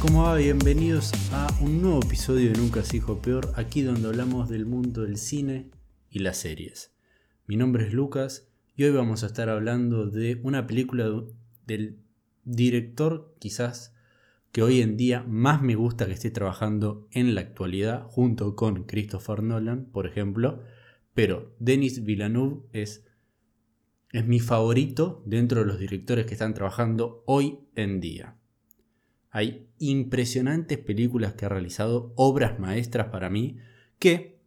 ¿cómo va? Bienvenidos a un nuevo episodio de Nunca se dijo peor, aquí donde hablamos del mundo del cine y las series. Mi nombre es Lucas y hoy vamos a estar hablando de una película del director quizás que hoy en día más me gusta que esté trabajando en la actualidad junto con Christopher Nolan, por ejemplo, pero Denis Villeneuve es, es mi favorito dentro de los directores que están trabajando hoy en día. Hay impresionantes películas que ha realizado, obras maestras para mí, que...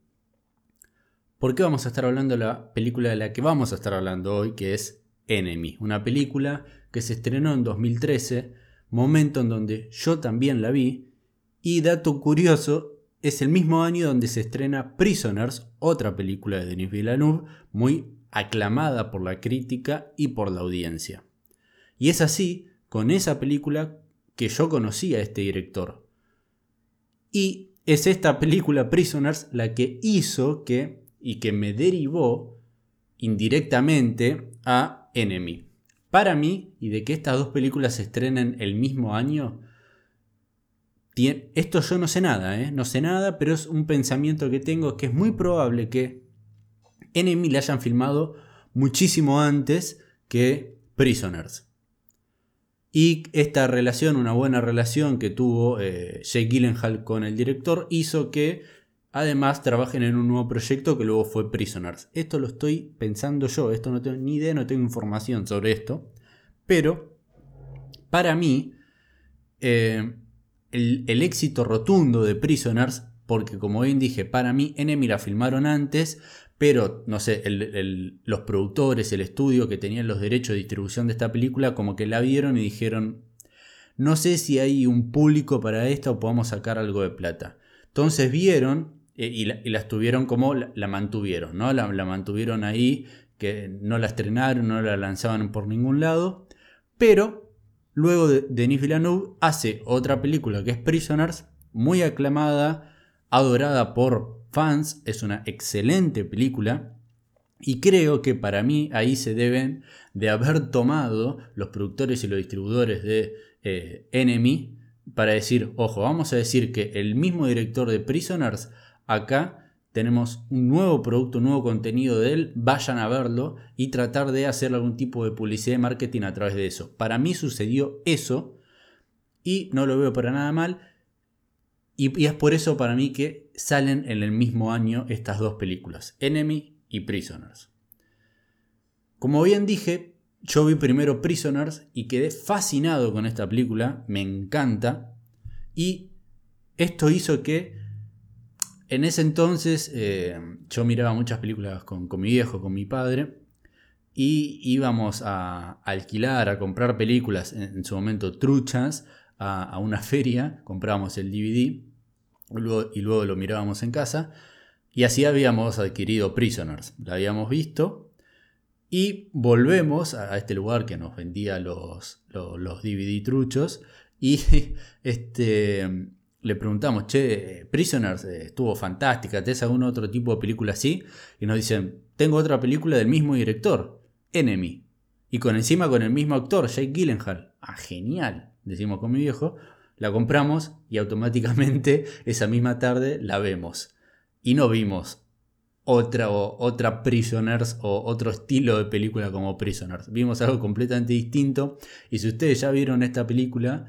¿Por qué vamos a estar hablando de la película de la que vamos a estar hablando hoy, que es Enemy? Una película que se estrenó en 2013, momento en donde yo también la vi, y dato curioso, es el mismo año donde se estrena Prisoners, otra película de Denis Villeneuve, muy aclamada por la crítica y por la audiencia. Y es así, con esa película, que yo conocía a este director. Y es esta película Prisoners la que hizo que y que me derivó indirectamente a Enemy. Para mí, y de que estas dos películas se estrenen el mismo año, esto yo no sé nada, ¿eh? no sé nada, pero es un pensamiento que tengo que es muy probable que Enemy la hayan filmado muchísimo antes que Prisoners. Y esta relación, una buena relación que tuvo eh, Jake Gyllenhaal con el director, hizo que además trabajen en un nuevo proyecto que luego fue Prisoners. Esto lo estoy pensando yo, esto no tengo ni idea, no tengo información sobre esto. Pero, para mí, eh, el, el, éxito rotundo de Prisoners, porque como bien dije, para mí Enemy la filmaron antes, pero no sé, los productores, el estudio que tenían los derechos de distribución de esta película, como que la vieron y dijeron, no sé si hay un público para esto o podemos sacar algo de plata. Entonces vieron eh, y, la, estuvieron como la, mantuvieron, ¿no? La, mantuvieron ahí, que no la estrenaron, no la lanzaban por ningún lado, pero luego de, Denis Villeneuve hace otra película que es Prisoners, muy aclamada, adorada por fans, es una excelente película. Y creo que para mí ahí se deben de haber tomado los productores y los distribuidores de eh, Enemy para decir, ojo, vamos a decir que el mismo director de Prisoners, acá tenemos un nuevo producto, un nuevo contenido de él, vayan a verlo y tratar de hacer algún tipo de publicidad y marketing a través de eso. Para mí sucedió eso y no lo veo para nada mal. Y, es por eso para mí que salen en el mismo año estas dos películas, Enemy y Prisoners. Como bien dije, yo vi primero Prisoners y quedé fascinado con esta película, me encanta. Y esto hizo que en ese entonces eh, yo miraba muchas películas con, mi viejo, con mi padre, y íbamos a, alquilar, a comprar películas, en su momento truchas, a, una feria, comprábamos el DVD y luego lo mirábamos en casa. Y así habíamos adquirido Prisoners. La habíamos visto. Y volvemos a, este lugar que nos vendía los, los, DVD truchos. Y este, le preguntamos, che, Prisoners eh, estuvo fantástica. ¿Tenés algún otro tipo de película así? Y nos dicen, tengo otra película del mismo director, Enemy. Y con encima con el mismo actor, Jake Gyllenhaal. Ah, genial decimos con mi viejo, la compramos y automáticamente esa misma tarde la vemos. Y no vimos otra, otra Prisoners o otro estilo de película como Prisoners. Vimos algo completamente distinto. Y si ustedes ya vieron esta película,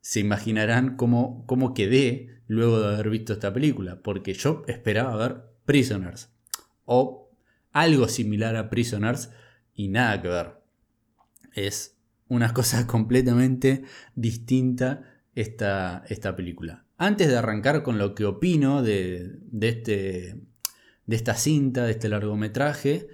se imaginarán cómo, cómo quedé luego de haber visto esta película. Porque yo esperaba ver Prisoners. O algo similar a Prisoners y nada que ver. Es una cosa completamente distinta esta, esta película. Antes de arrancar con lo que opino de, este, de esta cinta, de este largometraje,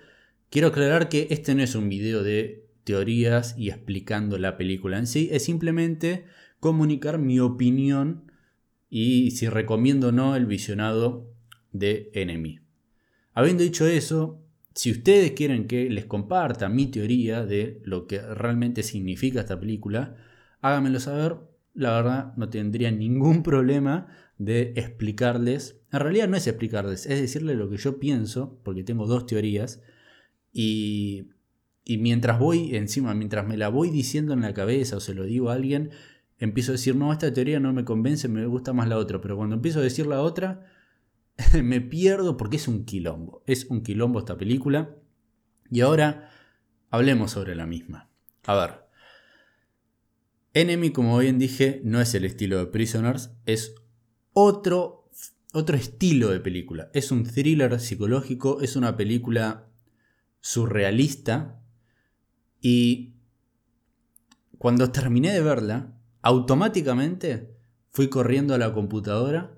quiero aclarar que este no es un video de teorías y explicando la película en sí, es simplemente comunicar mi opinión y si recomiendo o no el visionado de Enemy. Habiendo dicho eso, si ustedes quieren que les comparta mi teoría de lo que realmente significa esta película, háganmelo saber. La verdad, no tendría ningún problema de explicarles. En realidad no es explicarles, es decirles lo que yo pienso, porque tengo dos teorías. Y, y mientras voy encima, mientras me la voy diciendo en la cabeza o se lo digo a alguien, empiezo a decir, no, esta teoría no me convence, me gusta más la otra. Pero cuando empiezo a decir la otra, me pierdo porque es un quilombo. Es un quilombo esta película. Y ahora hablemos sobre la misma. A ver. Enemy, como bien dije, no es el estilo de Prisoners, es otro, otro estilo de película. Es un thriller psicológico, es una película surrealista. Y cuando terminé de verla, automáticamente fui corriendo a la computadora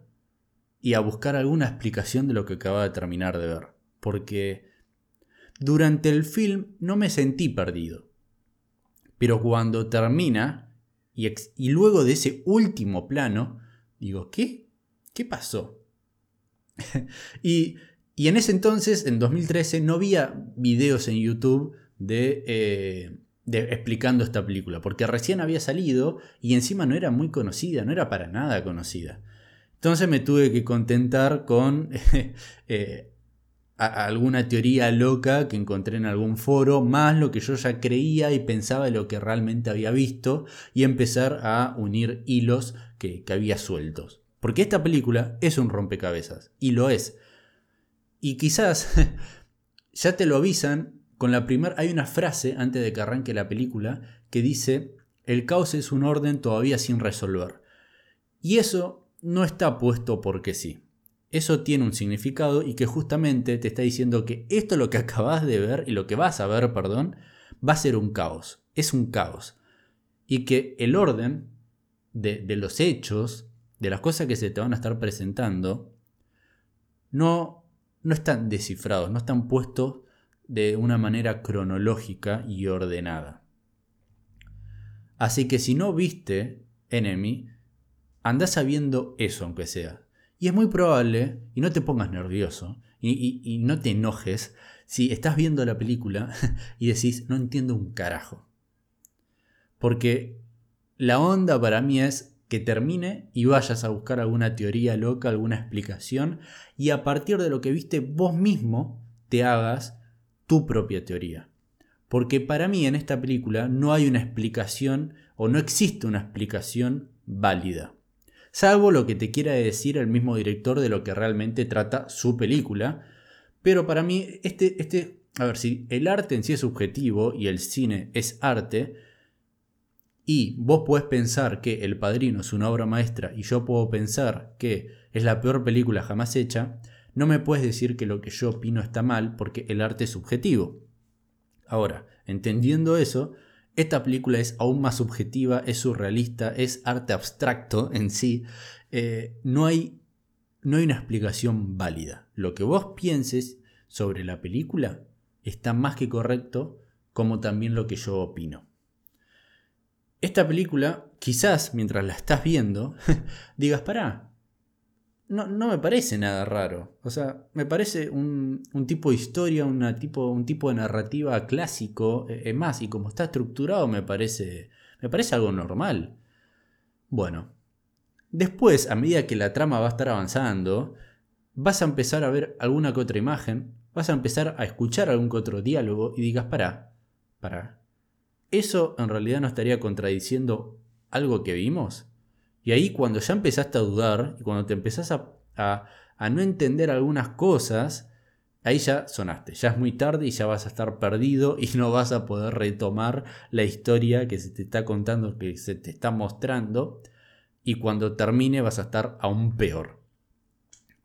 y a buscar alguna explicación de lo que acababa de terminar de ver. Porque durante el film no me sentí perdido. Pero cuando termina, y, luego de ese último plano, digo, ¿qué? ¿Qué pasó? y, y, en ese entonces, en 2013, no había videos en YouTube eh, de, explicando esta película, porque recién había salido y encima no era muy conocida, no era para nada conocida. Entonces me tuve que contentar con eh, alguna teoría loca que encontré en algún foro, más lo que yo ya creía y pensaba de lo que realmente había visto, y empezar a unir hilos que, había sueltos. Porque esta película es un rompecabezas, y lo es. Y quizás ya te lo avisan con la primera... Hay una frase antes de que arranque la película que dice, el caos es un orden todavía sin resolver. Y eso no está puesto porque sí. Eso tiene un significado y que justamente te está diciendo que esto lo que acabas de ver y lo que vas a ver, perdón, va a ser un caos. Es un caos. Y que el orden de, los hechos, de las cosas que se te van a estar presentando, no, no están descifrados, no están puestos de una manera cronológica y ordenada. Así que si no viste Enemy, andás sabiendo eso aunque sea. Y es muy probable, y no te pongas nervioso, y, no te enojes, si estás viendo la película y decís, no entiendo un carajo. Porque la onda para mí es que termine y vayas a buscar alguna teoría loca, alguna explicación, y a partir de lo que viste vos mismo te hagas tu propia teoría. Porque para mí en esta película no hay una explicación o no existe una explicación válida salvo lo que te quiera decir el mismo director de lo que realmente trata su película. Pero para mí, este, este, a ver, si el arte en sí es subjetivo y el cine es arte, y vos podés pensar que El Padrino es una obra maestra y yo puedo pensar que es la peor película jamás hecha, no me puedes decir que lo que yo opino está mal porque el arte es subjetivo. Ahora, entendiendo eso, esta película es aún más subjetiva, es surrealista, es arte abstracto en sí. Eh, no, hay, no hay una explicación válida. Lo que vos pienses sobre la película está más que correcto, como también lo que yo opino. Esta película, quizás mientras la estás viendo, digas, pará, no, no, me parece nada raro. O sea, me parece un, tipo de historia, tipo, un tipo de narrativa clásico. Es eh, más, y como está estructurado, me parece, me parece algo normal. Bueno, después, a medida que la trama va a estar avanzando, vas a empezar a ver alguna que otra imagen, vas a empezar a escuchar algún que otro diálogo y digas, para, para. ¿Eso en realidad no estaría contradiciendo algo que vimos? Y ahí cuando ya empezaste a dudar y cuando te empezás a, no entender algunas cosas, ahí ya sonaste, ya es muy tarde y ya vas a estar perdido y no vas a poder retomar la historia que se te está contando, que se te está mostrando. Y cuando termine vas a estar aún peor.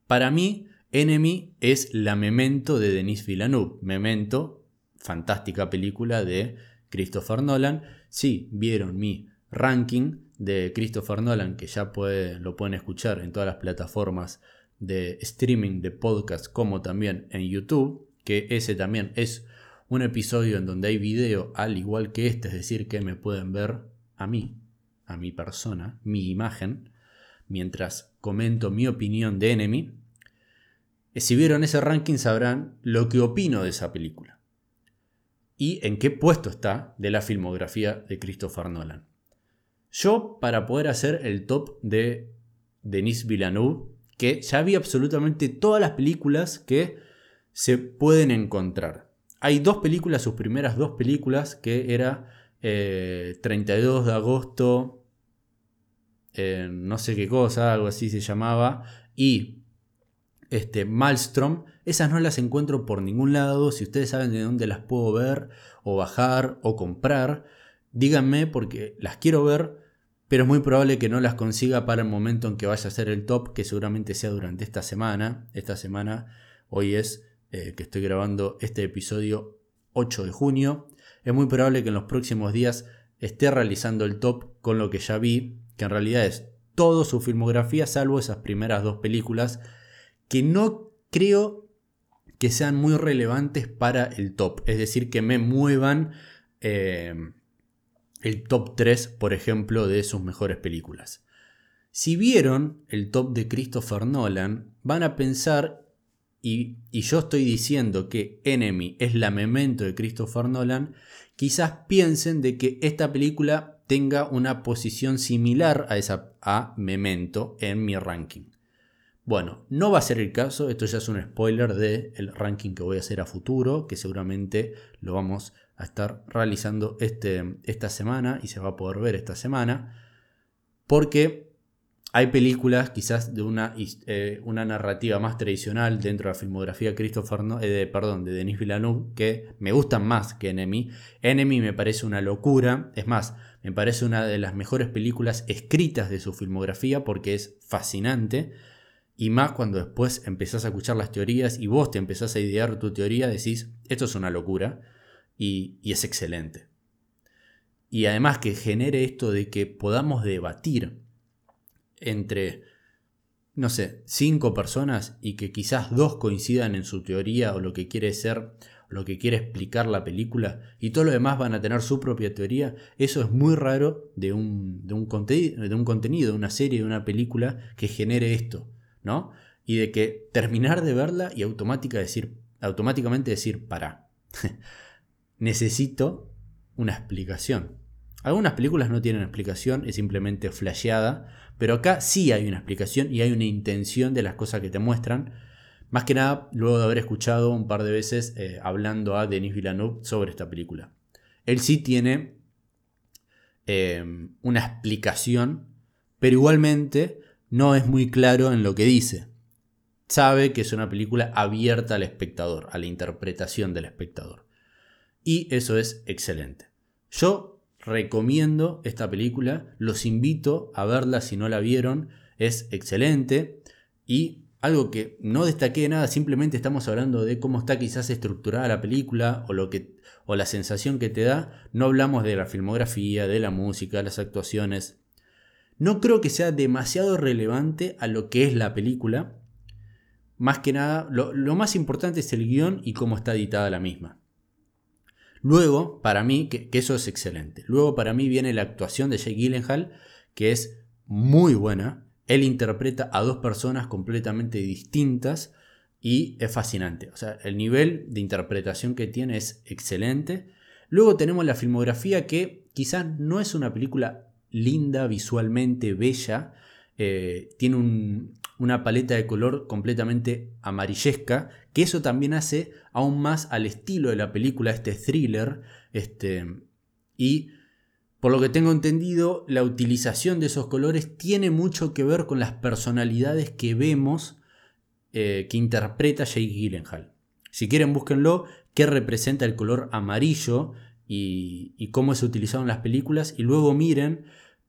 Para mí, Enemy es la Memento de Denis Villeneuve. Memento, fantástica película de Christopher Nolan. Si vieron mi ranking, de Christopher Nolan, que ya lo pueden escuchar en todas las plataformas de streaming de podcast como también en YouTube, que ese también es un episodio en donde hay video al igual que este, es decir, que me pueden ver a mí, a mi persona, mi imagen, mientras comento mi opinión de Enemy. Eh, si vieron ese ranking sabrán lo que opino de esa película y en qué puesto está de la filmografía de Christopher Nolan. Yo, para poder hacer el top de Denis Villeneuve, que ya vi absolutamente todas las películas que se pueden encontrar. Hay dos películas, sus primeras dos películas, que era 32 eh, de agosto eh, no sé qué cosa, algo así se llamaba, y este, Maelstrom, esas no las encuentro por ningún lado. Si ustedes saben de dónde las puedo ver, o bajar, o comprar, díganme porque las quiero ver, pero es muy probable que no las consiga para el momento en que vaya a ser el top, que seguramente sea durante esta semana. Esta semana, hoy es eh, que estoy grabando este episodio 8 de junio. Es muy probable que en los próximos días esté realizando el top con lo que ya vi, que en realidad es toda su filmografía, salvo esas primeras dos películas, que no creo que sean muy relevantes para el top. Es decir, que me muevan eh, el top 3, por ejemplo, de sus mejores películas. Si vieron el top de Christopher Nolan, van a pensar, y, y yo estoy diciendo que Enemy es la memento de Christopher Nolan, quizás piensen de que esta película tenga una posición similar a esa a Memento en mi ranking. Bueno, no va a ser el caso, esto ya es un spoiler del ranking que voy a hacer a futuro, que seguramente lo vamos a estar realizando este, esta semana y se va a poder ver esta semana, porque hay películas quizás de una, eh, una narrativa más tradicional dentro de la filmografía de Christopher eh, de, perdón, de Denis Villeneuve que me gustan más que Enemy. Enemy me parece una locura, es más, me parece una de las mejores películas escritas de su filmografía porque es fascinante. Y más cuando después empezás a escuchar las teorías y vos te empezás a idear tu teoría, decís, esto es una locura y es excelente. Y además que genere esto de que podamos debatir entre, no sé, cinco personas y que quizás dos coincidan en su teoría o lo que quiere ser, lo que quiere explicar la película, y todo lo demás van a tener su propia teoría, eso es muy raro de un, de un, de un contenido, de una serie, de una película que genere esto, ¿no? Y de que terminar de verla y automática decir, automáticamente decir, para, necesito una explicación. Algunas películas no tienen explicación, es simplemente flasheada, pero acá sí hay una explicación y hay una intención de las cosas que te muestran. Más que nada, luego de haber escuchado un par de veces eh, hablando a Denis Villeneuve sobre esta película. Él sí tiene em, una explicación, pero igualmente no es muy claro en lo que dice. Sabe que es una película abierta al espectador, a la interpretación del espectador. Y eso es excelente. Yo recomiendo esta película, los invito a verla si no la vieron, es excelente y algo que no destaqué nada, simplemente estamos hablando de cómo está quizás estructurada la película o lo que o la sensación que te da, no hablamos de la filmografía, de la música, las actuaciones. No creo que sea demasiado relevante a lo que es la película. Más que nada, lo, lo más importante es el guion y cómo está editada la misma. Luego, para mí, que, eso es excelente. Luego, para mí, viene la actuación de Jake Gyllenhaal, que es muy buena. Él interpreta a dos personas completamente distintas y es fascinante. O sea, el nivel de interpretación que tiene es excelente. Luego tenemos la filmografía que quizás no es una película linda, visualmente bella. Eh, tiene un, una paleta de color completamente amarillesca, que eso también hace aún más al estilo de la película, este thriller, este, y por lo que tengo entendido, la utilización de esos colores tiene mucho que ver con las personalidades que vemos eh, que interpreta Jake Gyllenhaal. Si quieren, búsquenlo, qué representa el color amarillo y, y cómo es utilizado en las películas, y luego miren,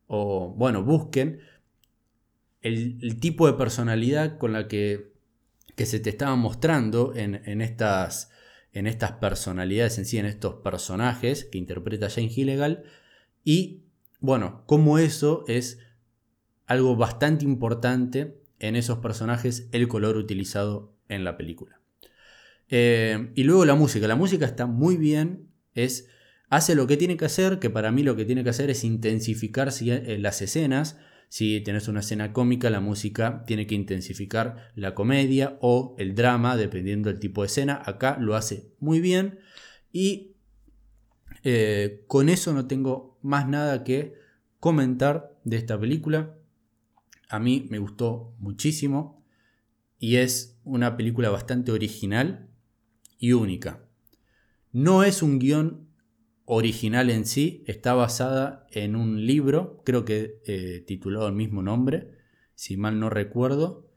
o bueno, busquen el, tipo de personalidad con la que, que se te estaba mostrando en, estas, en estas personalidades en sí, en estos personajes que interpreta Jane Hillegal. Y bueno, cómo eso es algo bastante importante en esos personajes, el color utilizado en la película. Eh, y luego la música. La música está muy bien. Es, hace lo que tiene que hacer, que para mí lo que tiene que hacer es intensificar eh, las escenas si tienes una escena cómica, la música tiene que intensificar la comedia o el drama, dependiendo del tipo de escena. Acá lo hace muy bien y eh, con eso no tengo más nada que comentar de esta película. A mí me gustó muchísimo y es una película bastante original y única. No es un guion original en sí está basada en un libro, creo que eh, titulado el mismo nombre, si mal no recuerdo.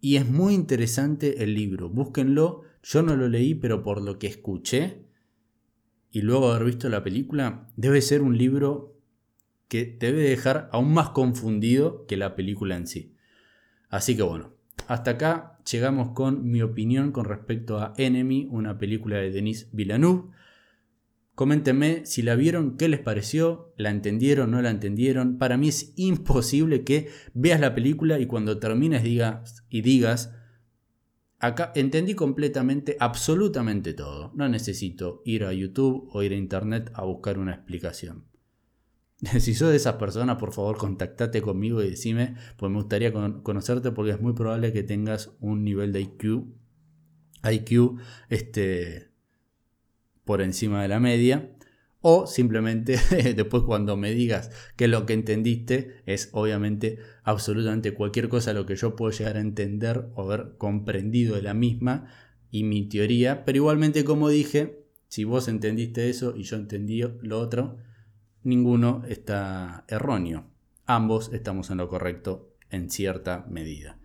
Y es muy interesante el libro, búsquenlo. Yo no lo leí, pero por lo que escuché y luego haber visto la película, debe ser un libro que te debe dejar aún más confundido que la película en sí. Así que bueno, hasta acá llegamos con mi opinión con respecto a Enemy, una película de Denis Villeneuve. Coméntenme si la vieron, qué les pareció, la entendieron, no la entendieron. Para mí es imposible que veas la película y cuando termines digas y digas, acá entendí completamente, absolutamente todo. No necesito ir a YouTube o ir a Internet a buscar una explicación. Si sos de esas personas, por favor, contactate conmigo y decime, pues me gustaría conocerte porque es muy probable que tengas un nivel de IQ, IQ este, por encima de la media. O simplemente después cuando me digas que lo que entendiste es obviamente absolutamente cualquier cosa lo que yo puedo llegar a entender o haber comprendido de la misma y mi teoría. Pero igualmente como dije, si vos entendiste eso y yo entendí lo otro, ninguno está erróneo. Ambos estamos en lo correcto en cierta medida.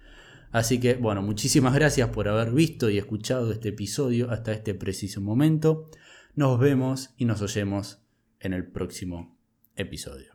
Así que bueno, muchísimas gracias por haber visto y escuchado este episodio hasta este preciso momento. Nos vemos y nos oyemos en el próximo episodio.